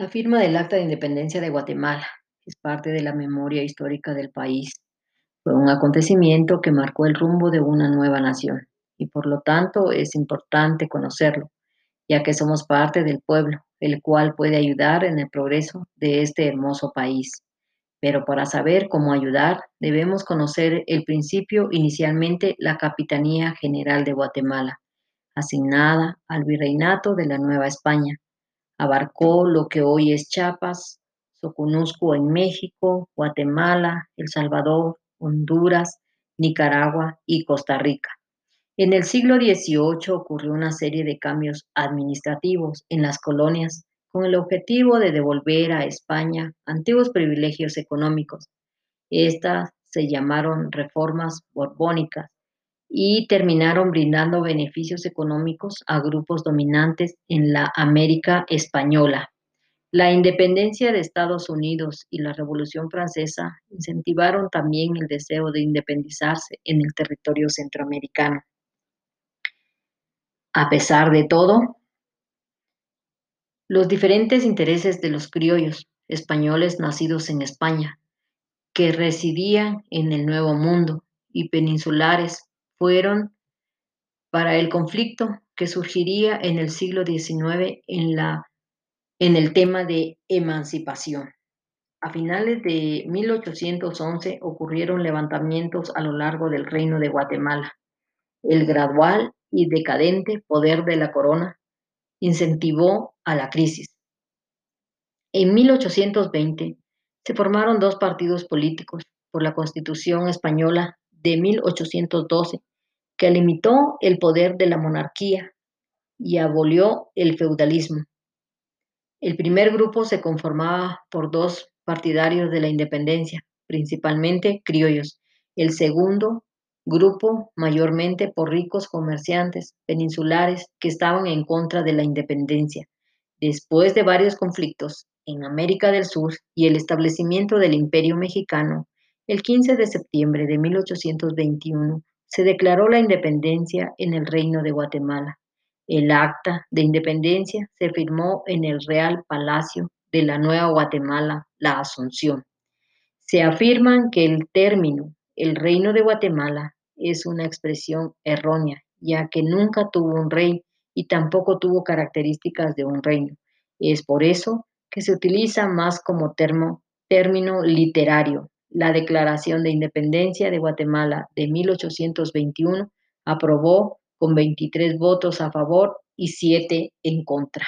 La firma del Acta de Independencia de Guatemala es parte de la memoria histórica del país. Fue un acontecimiento que marcó el rumbo de una nueva nación y por lo tanto es importante conocerlo, ya que somos parte del pueblo, el cual puede ayudar en el progreso de este hermoso país. Pero para saber cómo ayudar, debemos conocer el principio inicialmente la Capitanía General de Guatemala, asignada al Virreinato de la Nueva España. Abarcó lo que hoy es Chiapas, Soconusco en México, Guatemala, El Salvador, Honduras, Nicaragua y Costa Rica. En el siglo XVIII ocurrió una serie de cambios administrativos en las colonias con el objetivo de devolver a España antiguos privilegios económicos. Estas se llamaron reformas borbónicas y terminaron brindando beneficios económicos a grupos dominantes en la América española. La independencia de Estados Unidos y la Revolución Francesa incentivaron también el deseo de independizarse en el territorio centroamericano. A pesar de todo, los diferentes intereses de los criollos españoles nacidos en España, que residían en el Nuevo Mundo, y peninsulares fueron para el conflicto que surgiría en el siglo XIX en, la, en el tema de emancipación. A finales de 1811 ocurrieron levantamientos a lo largo del reino de Guatemala. El gradual y decadente poder de la corona incentivó a la crisis. En 1820 se formaron dos partidos políticos por la Constitución española de 1812 que limitó el poder de la monarquía y abolió el feudalismo. El primer grupo se conformaba por dos partidarios de la independencia, principalmente criollos. El segundo grupo mayormente por ricos comerciantes peninsulares que estaban en contra de la independencia. Después de varios conflictos en América del Sur y el establecimiento del Imperio Mexicano, el 15 de septiembre de 1821 se declaró la independencia en el Reino de Guatemala. El acta de independencia se firmó en el Real Palacio de la Nueva Guatemala, la Asunción. Se afirman que el término el reino de Guatemala es una expresión errónea, ya que nunca tuvo un rey y tampoco tuvo características de un reino. Es por eso que se utiliza más como término literario. La Declaración de Independencia de Guatemala de 1821 aprobó con 23 votos a favor y 7 en contra.